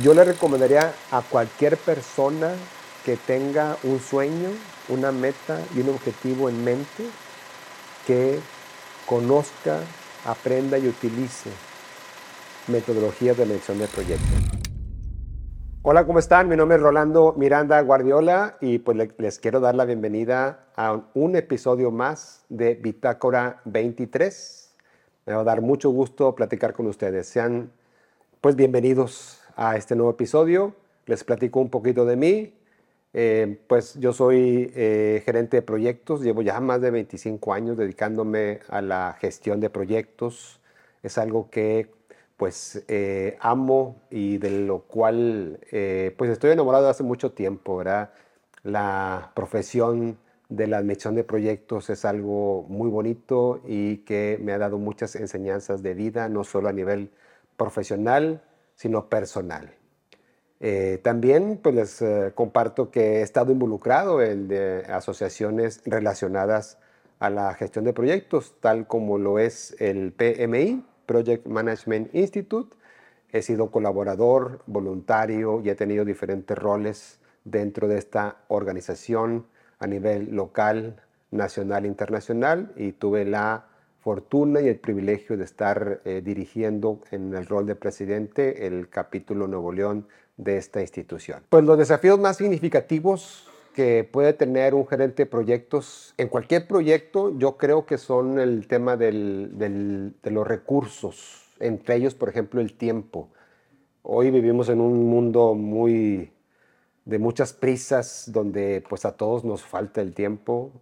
Yo le recomendaría a cualquier persona que tenga un sueño, una meta y un objetivo en mente que conozca, aprenda y utilice metodologías de medición de proyectos. Hola, ¿cómo están? Mi nombre es Rolando Miranda Guardiola y pues les quiero dar la bienvenida a un episodio más de Bitácora 23. Me va a dar mucho gusto platicar con ustedes. Sean pues bienvenidos a este nuevo episodio. Les platico un poquito de mí. Eh, pues yo soy eh, gerente de proyectos, llevo ya más de 25 años dedicándome a la gestión de proyectos. Es algo que pues eh, amo y de lo cual pues estoy enamorado hace mucho tiempo, ¿verdad? La profesión de la admisión de proyectos es algo muy bonito y que me ha dado muchas enseñanzas de vida, no solo a nivel profesional, sino personal. Eh, también pues les eh, comparto que he estado involucrado en asociaciones relacionadas a la gestión de proyectos, tal como lo es el PMI, Project Management Institute. He sido colaborador, voluntario y he tenido diferentes roles dentro de esta organización a nivel local, nacional internacional y tuve la fortuna y el privilegio de estar eh, dirigiendo en el rol de presidente el capítulo Nuevo León de esta institución. Pues los desafíos más significativos que puede tener un gerente de proyectos en cualquier proyecto, yo creo que son el tema del, de los recursos, entre ellos, por ejemplo, el tiempo. Hoy vivimos en un mundo muy de muchas prisas, donde pues a todos nos falta el tiempo.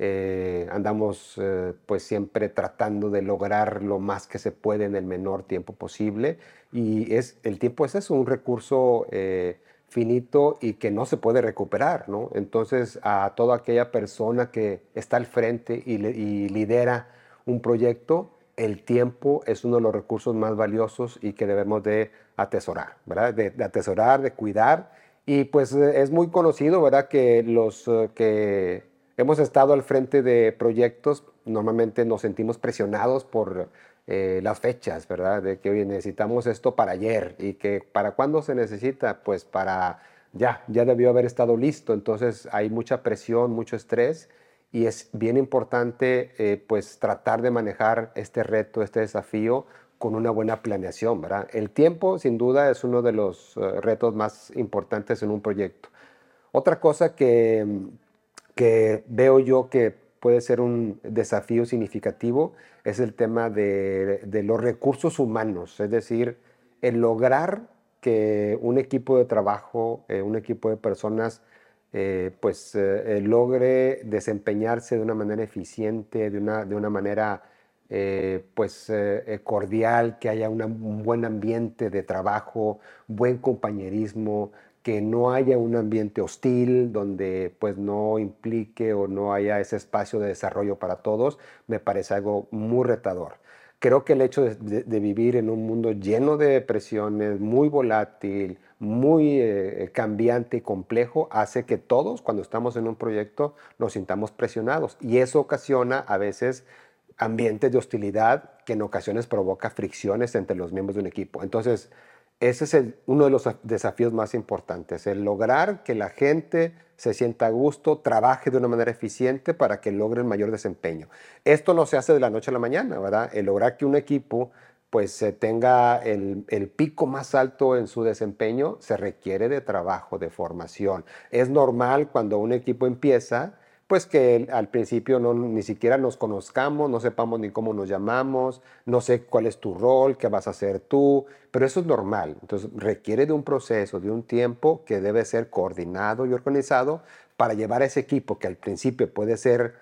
Eh, andamos eh, pues siempre tratando de lograr lo más que se puede en el menor tiempo posible y es, el tiempo ese es un recurso eh, finito y que no se puede recuperar, ¿no? Entonces a toda aquella persona que está al frente y, lidera un proyecto, el tiempo es uno de los recursos más valiosos y que debemos de atesorar, ¿verdad? De, de atesorar, de cuidar y pues es muy conocido, ¿verdad? Que los que hemos estado al frente de proyectos, normalmente nos sentimos presionados por eh, las fechas, ¿verdad? De que hoy necesitamos esto para ayer y que para cuándo se necesita, pues para ya, ya debió haber estado listo. Entonces hay mucha presión, mucho estrés y es bien importante eh, pues tratar de manejar este reto, este desafío con una buena planeación, ¿verdad? El tiempo sin duda es uno de los eh, retos más importantes en un proyecto. Otra cosa que, que veo yo que puede ser un desafío significativo es el tema de, los recursos humanos, es decir, el lograr que un equipo de trabajo, eh, un equipo de personas, eh, pues eh, logre desempeñarse de una manera eficiente, de una, de una manera pues cordial, que haya un buen ambiente de trabajo, buen compañerismo, que no haya un ambiente hostil donde pues no implique o no haya ese espacio de desarrollo para todos, me parece algo muy retador. Creo que el hecho de, vivir en un mundo lleno de presiones, muy volátil, muy eh, cambiante y complejo, hace que todos cuando estamos en un proyecto nos sintamos presionados y eso ocasiona a veces ambientes de hostilidad que en ocasiones provoca fricciones entre los miembros de un equipo. Entonces, ese es uno de los desafíos más importantes, el lograr que la gente se sienta a gusto, trabaje de una manera eficiente para que logre el mayor desempeño. Esto no se hace de la noche a la mañana, ¿verdad? El lograr que un equipo pues tenga el, el, pico más alto en su desempeño se requiere de trabajo, de formación. Es normal cuando un equipo empieza pues que al principio no, ni siquiera nos conozcamos, no sepamos ni cómo nos llamamos, no sé cuál es tu rol, qué vas a hacer tú, pero eso es normal. Entonces requiere de un proceso, de un tiempo que debe ser coordinado y organizado para llevar a ese equipo que al principio puede ser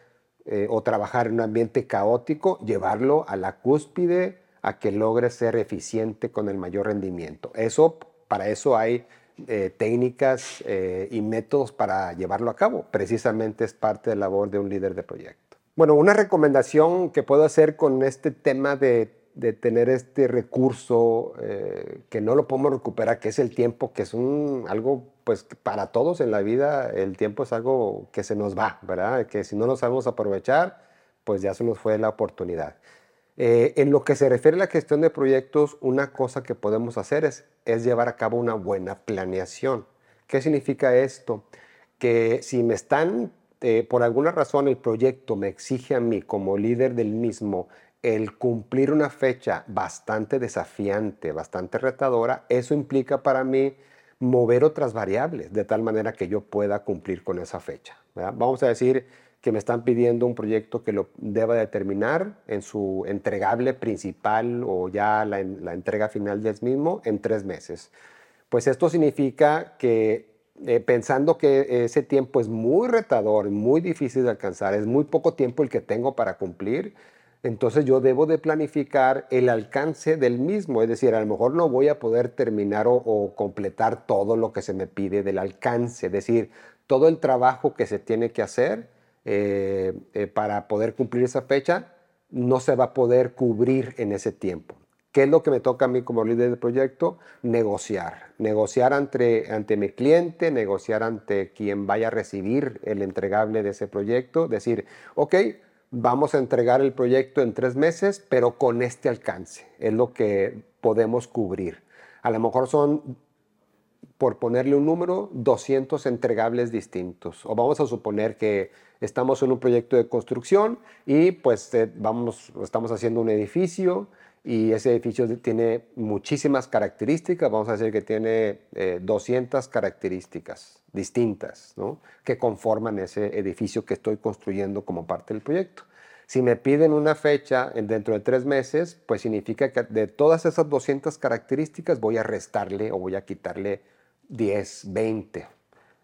eh, o trabajar en un ambiente caótico, llevarlo a la cúspide a que logre ser eficiente con el mayor rendimiento. Eso, para eso hay eh, técnicas eh, y métodos para llevarlo a cabo. Precisamente es parte de la labor de un líder de proyecto. Bueno, una recomendación que puedo hacer con este tema de, tener este recurso eh, que no lo podemos recuperar, que es el tiempo, que es un, algo, pues para todos en la vida, el tiempo es algo que se nos va, ¿verdad? Que si no lo sabemos aprovechar, pues ya se nos fue la oportunidad. Eh, en lo que se refiere a la gestión de proyectos, una cosa que podemos hacer es, llevar a cabo una buena planeación. ¿Qué significa esto? Que si me están, eh, por alguna razón el proyecto me exige a mí como líder del mismo el cumplir una fecha bastante desafiante, bastante retadora, eso implica para mí mover otras variables de tal manera que yo pueda cumplir con esa fecha. Vamos a decir que me están pidiendo un proyecto que lo deba determinar en su entregable principal o ya la, la entrega final del mismo en tres meses. Pues esto significa que eh, pensando que ese tiempo es muy retador, muy difícil de alcanzar, es muy poco tiempo el que tengo para cumplir, entonces yo debo de planificar el alcance del mismo, es decir, a lo mejor no voy a poder terminar o, completar todo lo que se me pide del alcance, es decir, todo el trabajo que se tiene que hacer eh, eh, para poder cumplir esa fecha no se va a poder cubrir en ese tiempo. ¿Qué es lo que me toca a mí como líder del proyecto? Negociar. Negociar ante, ante mi cliente, negociar ante quien vaya a recibir el entregable de ese proyecto. Decir, ok, vamos a entregar el proyecto en tres meses, pero con este alcance. Es lo que podemos cubrir. A lo mejor son, por ponerle un número, 200 entregables distintos. O vamos a suponer que estamos en un proyecto de construcción y pues eh, vamos, estamos haciendo un edificio y ese edificio tiene muchísimas características, vamos a decir que tiene 200 eh, características distintas ¿no? que conforman ese edificio que estoy construyendo como parte del proyecto. Si me piden una fecha dentro de tres meses, pues significa que de todas esas 200 características voy a restarle o voy a quitarle 10, 20,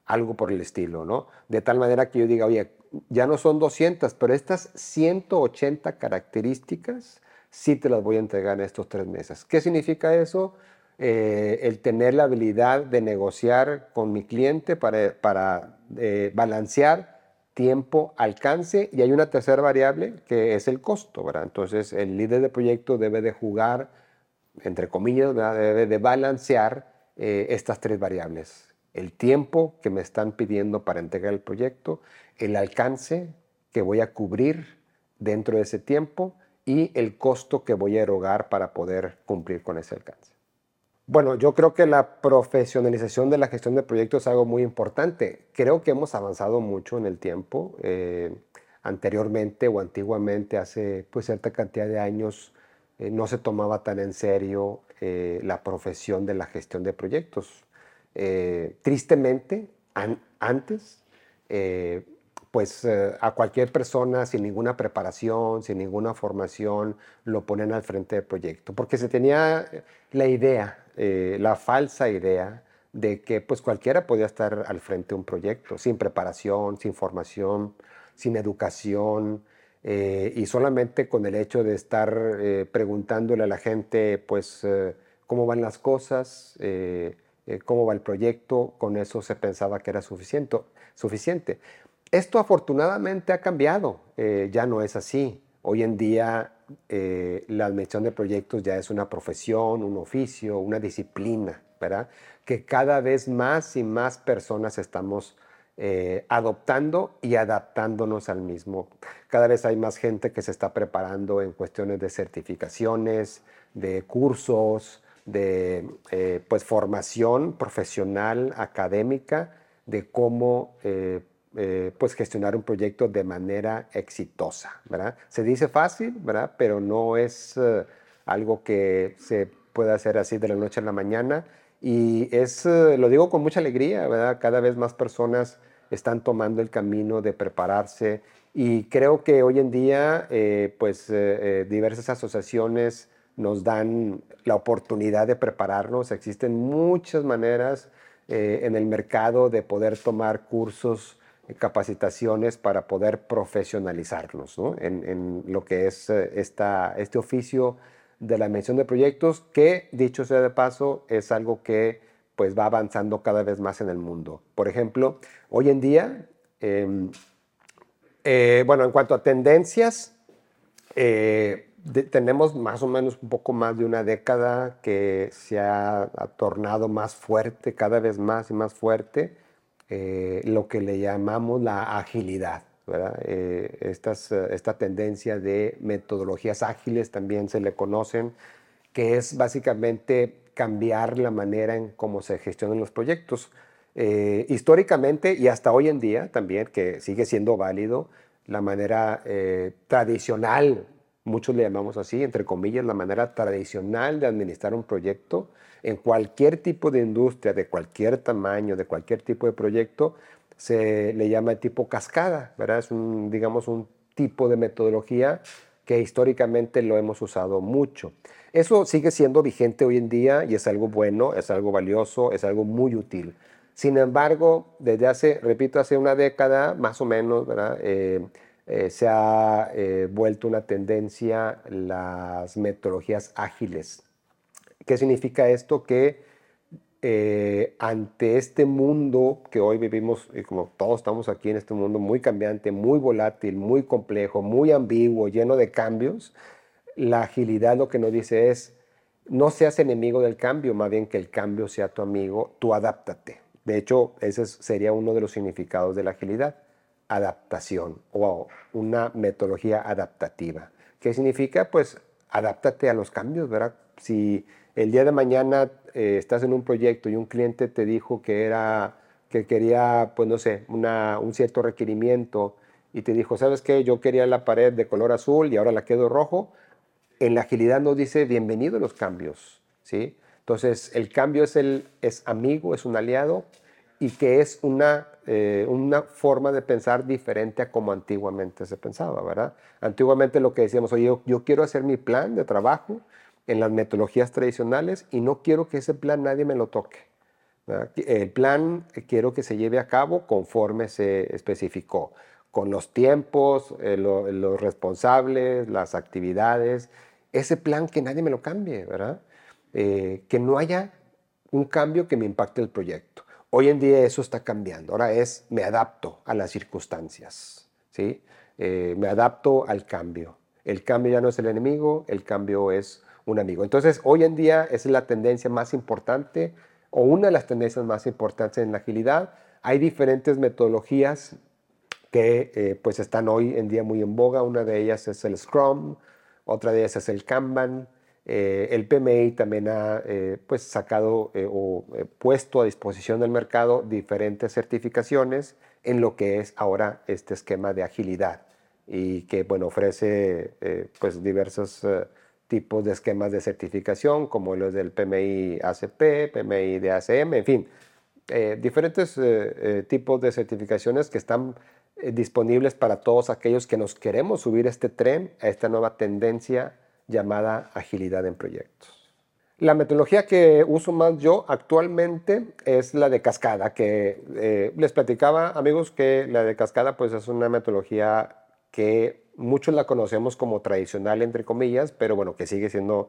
algo por el estilo, ¿no? De tal manera que yo diga, oye, ya no son 200, pero estas 180 características sí te las voy a entregar en estos tres meses. ¿Qué significa eso? Eh, el tener la habilidad de negociar con mi cliente para, para eh, balancear tiempo, alcance y hay una tercera variable que es el costo, ¿verdad? Entonces el líder de proyecto debe de jugar, entre comillas, debe de balancear eh, estas tres variables. El tiempo que me están pidiendo para entregar el proyecto, el alcance que voy a cubrir dentro de ese tiempo y el costo que voy a erogar para poder cumplir con ese alcance. Bueno, yo creo que la profesionalización de la gestión de proyectos es algo muy importante. Creo que hemos avanzado mucho en el tiempo. Eh, anteriormente o antiguamente, hace pues cierta cantidad de años, eh, no se tomaba tan en serio eh, la profesión de la gestión de proyectos. tristemente, antes pues eh, a cualquier persona sin ninguna preparación, sin ninguna formación, lo ponen al frente del proyecto, porque se tenía la idea, eh, la falsa idea de que pues cualquiera podía estar al frente de un proyecto, sin preparación, sin formación, sin educación, eh, y solamente con el hecho de estar preguntándole a la gente pues cómo van las cosas, cómo va el proyecto, con eso se pensaba que era suficiente. suficiente. Esto afortunadamente ha cambiado, eh, ya no es así. Hoy en día eh, la admisión de proyectos ya es una profesión, un oficio, una disciplina, ¿verdad? Que cada vez más y más personas estamos eh, adoptando y adaptándonos al mismo. Cada vez hay más gente que se está preparando en cuestiones de certificaciones, de cursos, de pues formación profesional, académica, de cómo eh, pues gestionar un proyecto de manera exitosa, ¿verdad? Se dice fácil, ¿verdad? Pero no es eh, algo que se pueda hacer así de la noche a la mañana y es, eh, lo digo con mucha alegría. Cada vez más personas están tomando el camino de prepararse y creo que hoy en día, pues diversas asociaciones nos dan la oportunidad de prepararnos. Existen muchas maneras en el mercado de poder tomar cursos capacitaciones para poder profesionalizarnos en, lo que es eh, esta, este oficio de la mención de proyectos, que dicho sea de paso, es algo que pues va avanzando cada vez más en el mundo. Por ejemplo, hoy en día, em, eh, bueno, en cuanto a tendencias, eh, tenemos más o menos un poco más de una década que se ha tornado más fuerte, cada vez más y más fuerte, eh, lo que le llamamos la agilidad. Eh, esta tendencia de metodologías ágiles también se le conocen, que es básicamente cambiar la manera en cómo se gestionan los proyectos. Eh, históricamente y hasta hoy en día también, que sigue siendo válido, la manera eh, tradicional, muchos le llamamos así, entre comillas, la manera tradicional de administrar un proyecto en cualquier tipo de industria, de cualquier tamaño, de cualquier tipo de proyecto, se le llama tipo cascada, ¿verdad? Es un, digamos, un tipo de metodología que históricamente lo hemos usado mucho. Eso sigue siendo vigente hoy en día y es algo bueno, es algo valioso, es algo muy útil. Sin embargo, desde hace, repito, hace una década más o menos, eh, eh, se ha eh, vuelto una tendencia las metodologías ágiles. ¿Qué significa esto? Que ante este mundo que hoy vivimos, y como todos estamos aquí en este mundo muy cambiante, muy volátil, muy complejo, muy ambiguo, lleno de cambios, la agilidad lo que nos dice es, no seas enemigo del cambio, más bien que el cambio sea tu amigo, tú adáptate. De hecho, ese sería uno de los significados de la agilidad, adaptación o una metodología adaptativa. ¿Qué significa? Pues adáptate a los cambios, ¿verdad? Si el día de mañana eh, estás en un proyecto y un cliente te dijo que era que quería, pues no sé, un cierto requerimiento y te dijo, ¿sabes qué? Yo quería la pared de color azul y ahora la quedo rojo. En la agilidad nos dice, bienvenido a los cambios, ¿sí? Entonces, el cambio es, el, es amigo, es un aliado y que es una, eh, una forma de pensar diferente a como antiguamente se pensaba, ¿verdad? Antiguamente lo que decíamos, oye, yo, quiero hacer mi plan de trabajo en las metodologías tradicionales y no quiero que ese plan nadie me lo toque. El plan quiero que se lleve a cabo conforme se especificó, con los tiempos, eh, los responsables, las actividades, ese plan que nadie me lo cambie, ¿verdad? Eh, que no haya un cambio que me impacte el proyecto. Hoy en día eso está cambiando. Ahora es me adapto a las circunstancias, ¿sí? Eh, me adapto al cambio. El cambio ya no es el enemigo, el cambio es un amigo. Entonces, hoy en día es la tendencia más importante o una de las tendencias más importantes en la agilidad. Hay diferentes metodologías que eh, pues están hoy en día muy en boga. Una de ellas es el Scrum, otra de ellas es el Kanban, eh, el PMI también ha eh, pues sacado o puesto a disposición del mercado diferentes certificaciones en lo que es ahora este esquema de agilidad y que bueno, ofrece pues diversos tipos de esquemas de certificación como los del PMI ACP, PMI de ACM, en fin, diferentes tipos de certificaciones que están disponibles para todos aquellos que nos queremos subir este tren, a esta nueva tendencia llamada agilidad en proyectos. La metodología que uso más yo actualmente es la de cascada, que eh, les platicaba amigos que la de cascada pues es una metodología que muchos la conocemos como tradicional entre comillas, pero bueno, que sigue siendo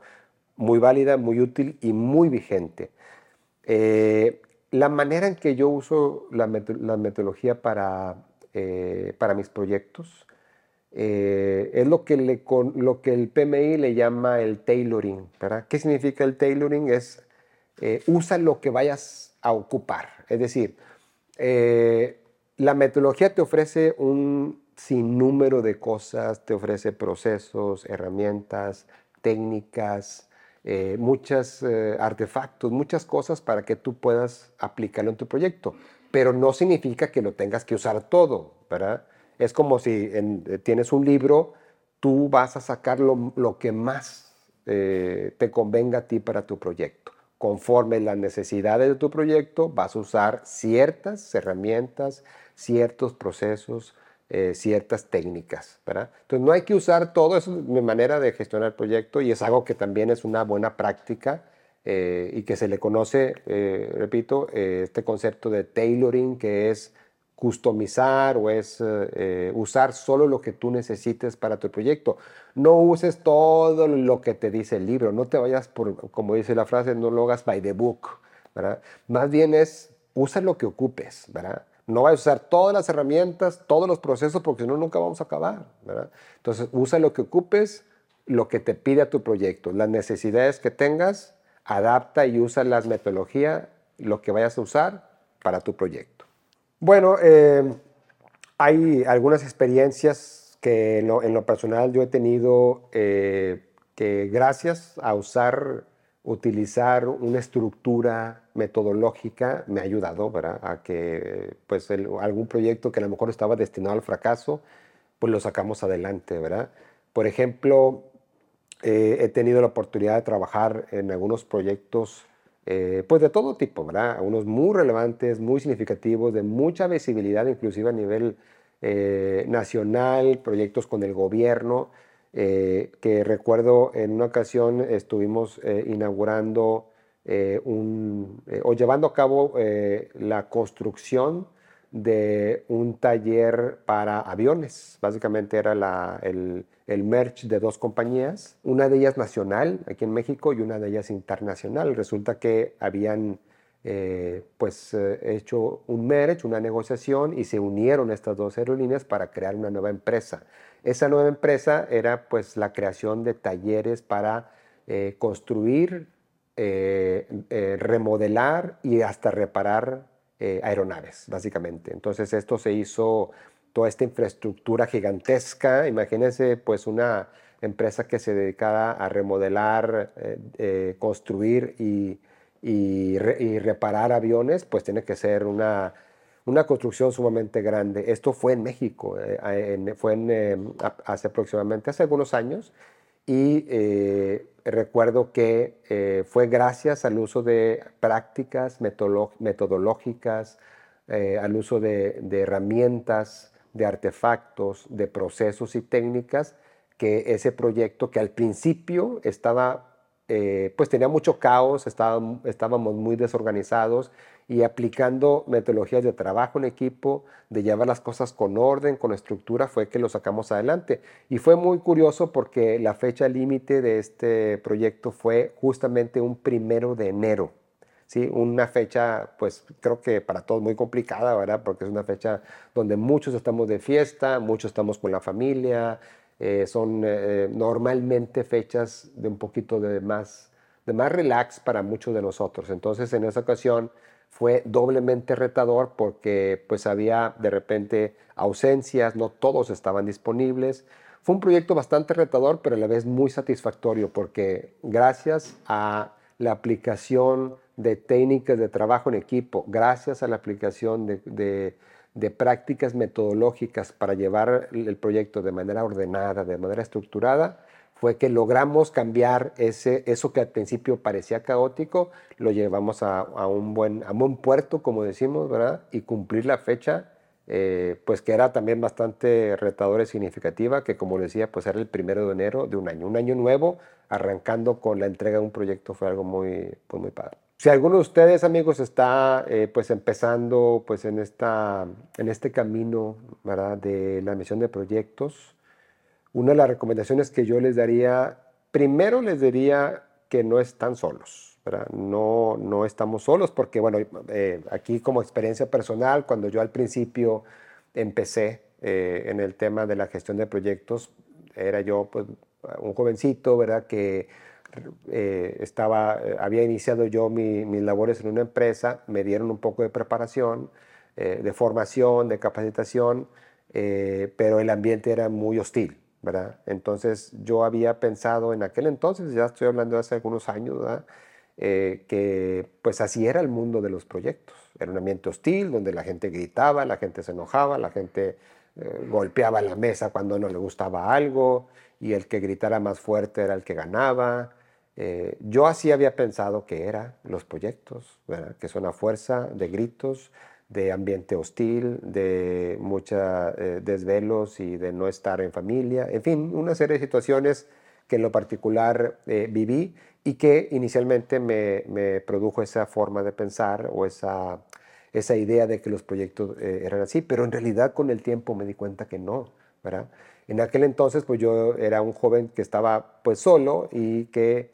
muy válida, muy útil y muy vigente. Eh, la manera en que yo uso la, metodología para, eh, para mis proyectos eh, es lo que, le, lo que el PMI le llama el tailoring. ¿verdad? ¿Qué significa el tailoring? Es usa lo que vayas a ocupar. Es decir, la metodología te ofrece un sinnúmero de cosas, te ofrece procesos, herramientas, técnicas, muchos artefactos, muchas cosas para que tú puedas aplicarlo en tu proyecto. Pero no significa que lo tengas que usar todo, ¿verdad? Es como si eh, tienes un libro, tú vas a sacar lo, que más eh, te convenga a ti para tu proyecto. Conforme las necesidades de tu proyecto, vas a usar ciertas herramientas, ciertos procesos, eh, ciertas técnicas, ¿verdad? Entonces no hay que usar todo, eso es mi manera de gestionar el proyecto y es algo que también es una buena práctica y que se le conoce, repito, este concepto de tailoring, que es customizar o es eh, eh, usar solo lo que tú necesites para tu proyecto. No uses todo lo que te dice el libro, no te vayas por, como dice la frase, no lo hagas by the book, ¿verdad? Más bien es, usa lo que ocupes, ¿verdad? No vayas a usar todas las herramientas, todos los procesos, porque si no, nunca vamos a acabar, ¿verdad? Entonces, usa lo que ocupes, lo que te pide tu proyecto, las necesidades que tengas, adapta y usa las metodologías, lo que vayas a usar para tu proyecto. Bueno, eh, Hay algunas experiencias que en lo, personal yo he tenido eh, que gracias a usar, utilizar una estructura metodológica me ha ayudado ¿verdad? a que pues algún proyecto que a lo mejor estaba destinado al fracaso, pues lo sacamos adelante, ¿verdad? Por ejemplo, eh, he tenido la oportunidad de trabajar en algunos proyectos eh, pues de todo tipo, ¿verdad? Unos muy relevantes, muy significativos, de mucha visibilidad, inclusive a nivel eh, nacional, proyectos con el gobierno, que recuerdo en una ocasión estuvimos inaugurando un, o llevando a cabo la construcción de un taller para aviones. Básicamente era el, el, merch de dos compañías, una de ellas nacional aquí en México y una de ellas internacional. Resulta que habían eh, pues eh, hecho un merch, una negociación y se unieron estas dos aerolíneas para crear una nueva empresa. Esa nueva empresa era pues la creación de talleres para eh, construir, remodelar y hasta reparar eh, aeronaves, básicamente. Entonces esto se hizo, toda esta infraestructura gigantesca, imagínense pues una empresa que se dedicara a remodelar, eh, eh, construir y, y, reparar aviones, pues tiene que ser una, una construcción sumamente grande. Esto fue en México, fue en, hace aproximadamente, hace algunos años, y recuerdo que eh, fue gracias al uso de prácticas metodológicas, eh, al uso de, herramientas, de artefactos, de procesos y técnicas, que ese proyecto que al principio estaba, eh, pues tenía mucho caos, estábamos muy desorganizados y aplicando metodologías de trabajo en equipo, de llevar las cosas con orden, con estructura, fue que lo sacamos adelante. Y fue muy curioso porque la fecha límite de este proyecto fue justamente un primero de enero. ¿sí? Una fecha, pues creo que para todos muy complicada, ¿verdad? Porque es una fecha donde muchos estamos de fiesta, muchos estamos con la familia, eh, son eh, normalmente fechas de un poquito de más, de más relax para muchos de nosotros. Entonces, en esa ocasión, fue doblemente retador porque pues había de repente ausencias, no todos estaban disponibles. Fue un proyecto bastante retador, pero a la vez muy satisfactorio porque gracias a la aplicación de técnicas de trabajo en equipo, gracias a la aplicación de, de prácticas metodológicas para llevar el proyecto de manera ordenada, de manera estructurada, fue que logramos cambiar ese, eso que al principio parecía caótico, lo llevamos a, un, buen, a buen puerto, como decimos, ¿verdad? Y cumplir la fecha, eh, pues que era también bastante retadora y significativa, que como decía, pues era el primero de enero de un año, un año nuevo, arrancando con la entrega de un proyecto, fue algo muy, pues muy padre. Si alguno de ustedes, amigos, está eh, pues empezando pues en, esta, en este camino, ¿verdad? De la misión de proyectos, una de las recomendaciones que yo les daría, primero les diría que no están solos, No, no estamos solos porque, bueno, eh, aquí como experiencia personal, cuando yo al principio empecé eh, en el tema de la gestión de proyectos, era yo pues, un jovencito, ¿verdad? Que eh, estaba, había iniciado yo mis labores en una empresa, me dieron un poco de preparación, de formación, de capacitación, pero el ambiente era muy hostil. Entonces yo había pensado en aquel entonces, ya estoy hablando de hace algunos años, eh, que pues así era el mundo de los proyectos. Era un ambiente hostil donde la gente gritaba, la gente se enojaba, la gente eh, golpeaba la mesa cuando no le gustaba algo y el que gritara más fuerte era el que ganaba. Eh, yo así había pensado que eran los proyectos, que son a fuerza de gritos, de ambiente hostil, de muchos eh, desvelos y de no estar en familia, en fin, una serie de situaciones que en lo particular eh, viví y que inicialmente me, me, produjo esa forma de pensar o esa, esa idea de que los proyectos eh, eran así, pero en realidad con el tiempo me di cuenta que no, ¿verdad? En aquel entonces pues yo era un joven que estaba pues solo y que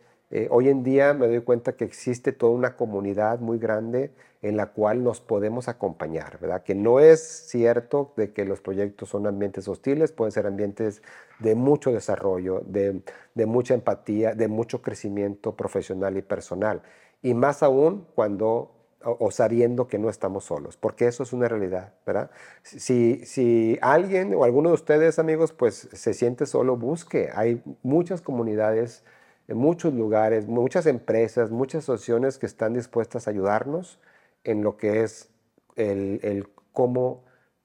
hoy en día me doy cuenta que existe toda una comunidad muy grande en la cual nos podemos acompañar, ¿verdad? Que no es cierto de que los proyectos son ambientes hostiles, pueden ser ambientes de mucho desarrollo, de, mucha empatía, de mucho crecimiento profesional y personal. Y más aún cuando o, sabiendo que no estamos solos, porque eso es una realidad, ¿verdad? Si, si alguien o alguno de ustedes, amigos, pues se siente solo, busque. Hay muchas comunidades, en muchos lugares, muchas empresas, muchas asociaciones que están dispuestas a ayudarnos en lo que es el, el cómo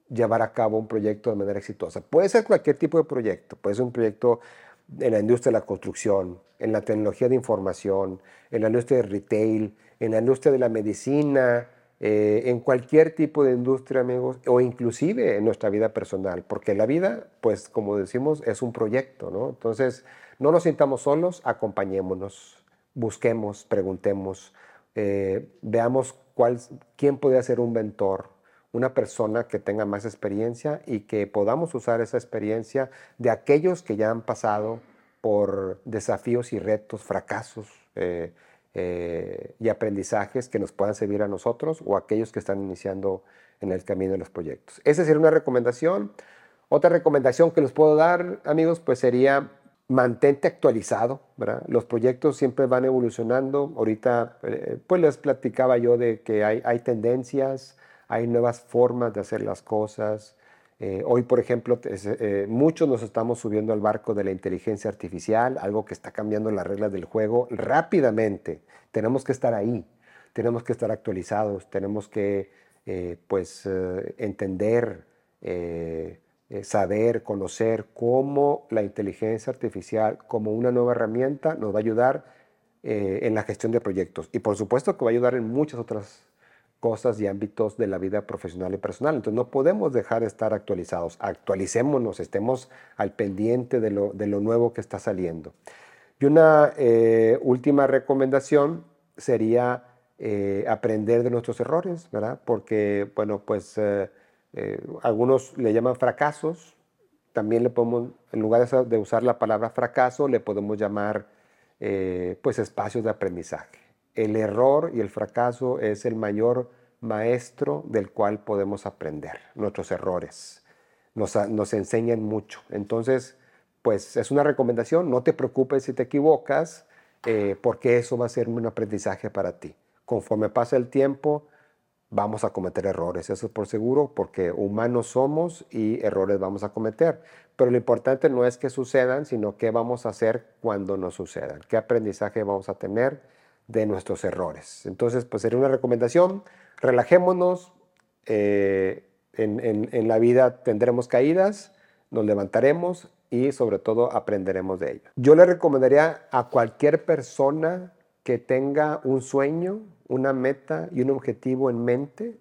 llevar a cabo un proyecto de manera exitosa. Puede ser cualquier tipo de proyecto, puede ser un proyecto en la industria de la construcción, en la tecnología de información, en la industria de retail, en la industria de la medicina, eh, en cualquier tipo de industria, amigos, o inclusive en nuestra vida personal, porque la vida, pues como decimos, es un proyecto, ¿no? Entonces, no nos sintamos solos, acompañémonos, busquemos, preguntemos, eh, veamos cuál, quién podría ser un mentor, una persona que tenga más experiencia y que podamos usar esa experiencia de aquellos que ya han pasado por desafíos y retos, fracasos eh, eh, y aprendizajes que nos puedan servir a nosotros o aquellos que están iniciando en el camino de los proyectos. Esa sería una recomendación. Otra recomendación que les puedo dar, amigos, pues sería mantente actualizado, ¿verdad? Los proyectos siempre van evolucionando. Ahorita, eh, pues les platicaba yo de que hay, tendencias, hay nuevas formas de hacer las cosas. Eh, hoy, por ejemplo, eh, muchos nos estamos subiendo al barco de la inteligencia artificial, algo que está cambiando las reglas del juego rápidamente. Tenemos que estar ahí, tenemos que estar actualizados, tenemos que pues, entender, saber, conocer cómo la inteligencia artificial como una nueva herramienta nos va a ayudar en la gestión de proyectos. Y por supuesto que va a ayudar en muchas otras cosas y ámbitos de la vida profesional y personal. Entonces no podemos dejar de estar actualizados. Actualicémonos, estemos al pendiente de lo, de lo nuevo que está saliendo. Y una eh, última recomendación sería eh, aprender de nuestros errores, ¿verdad? Porque, bueno, pues eh, algunos le llaman fracasos. También le podemos, en lugar de usar la palabra fracaso, le podemos llamar pues espacios de aprendizaje el error y el fracaso es el mayor maestro del cual podemos aprender, nuestros errores. Nos, enseñan mucho. Entonces, pues es una recomendación, no te preocupes si te equivocas, eh, porque eso va a ser un aprendizaje para ti. Conforme pasa el tiempo, vamos a cometer errores, eso es por seguro, porque humanos somos y errores vamos a cometer. Pero lo importante no es que sucedan, sino qué vamos a hacer cuando nos sucedan, qué aprendizaje vamos a tener de nuestros errores. Entonces, pues sería una recomendación, relajémonos, eh, en, la vida tendremos caídas, nos levantaremos y sobre todo aprenderemos de ello. Yo le recomendaría a cualquier persona que tenga un sueño, una meta y un objetivo en mente,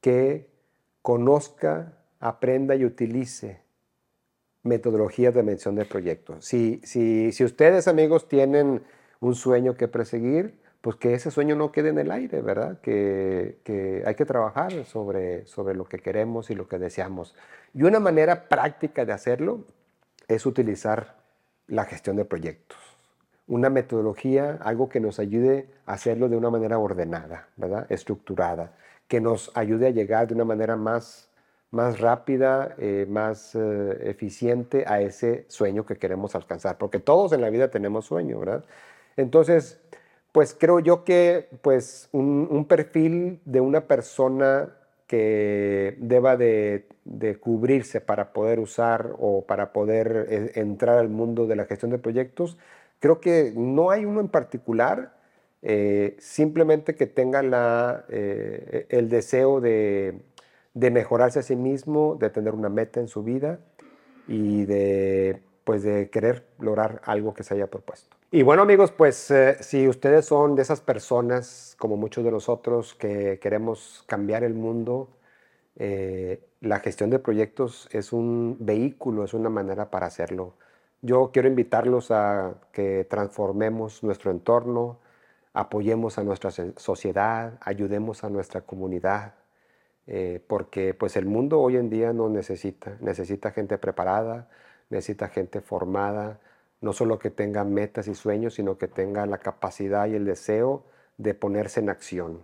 que conozca, aprenda y utilice metodologías de mención de proyectos. Si, si, si ustedes, amigos, tienen un sueño que perseguir, pues que ese sueño no quede en el aire, ¿verdad? Que, hay que trabajar sobre, sobre lo que queremos y lo que deseamos. Y una manera práctica de hacerlo es utilizar la gestión de proyectos. Una metodología, algo que nos ayude a hacerlo de una manera ordenada, ¿verdad? Estructurada, que nos ayude a llegar de una manera más, más rápida, eh, más eh, eficiente a ese sueño que queremos alcanzar. Porque todos en la vida tenemos sueño, ¿verdad? Entonces, pues creo yo que pues un, perfil de una persona que deba de, cubrirse para poder usar o para poder eh, entrar al mundo de la gestión de proyectos, creo que no hay uno en particular, eh, simplemente que tenga la, eh, el deseo de, de, mejorarse a sí mismo, de tener una meta en su vida y de, pues, de querer lograr algo que se haya propuesto. Y bueno amigos, pues eh, si ustedes son de esas personas, como muchos de nosotros, que queremos cambiar el mundo, eh, la gestión de proyectos es un vehículo, es una manera para hacerlo. Yo quiero invitarlos a que transformemos nuestro entorno, apoyemos a nuestra sociedad, ayudemos a nuestra comunidad, eh, porque pues el mundo hoy en día nos necesita, necesita gente preparada, necesita gente formada, no solo que tenga metas y sueños, sino que tenga la capacidad y el deseo de ponerse en acción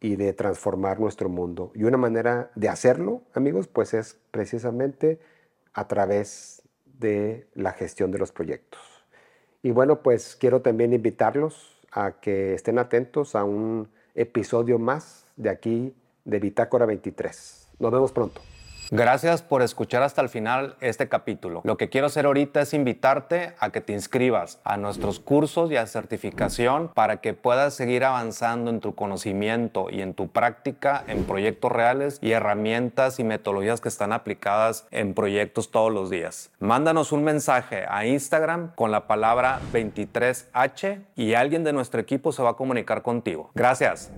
y de transformar nuestro mundo. Y una manera de hacerlo, amigos, pues es precisamente a través de la gestión de los proyectos. Y bueno, pues quiero también invitarlos a que estén atentos a un episodio más de aquí de Bitácora 23. Nos vemos pronto. Gracias por escuchar hasta el final este capítulo. Lo que quiero hacer ahorita es invitarte a que te inscribas a nuestros cursos y a certificación para que puedas seguir avanzando en tu conocimiento y en tu práctica en proyectos reales y herramientas y metodologías que están aplicadas en proyectos todos los días. Mándanos un mensaje a Instagram con la palabra 23H y alguien de nuestro equipo se va a comunicar contigo. Gracias.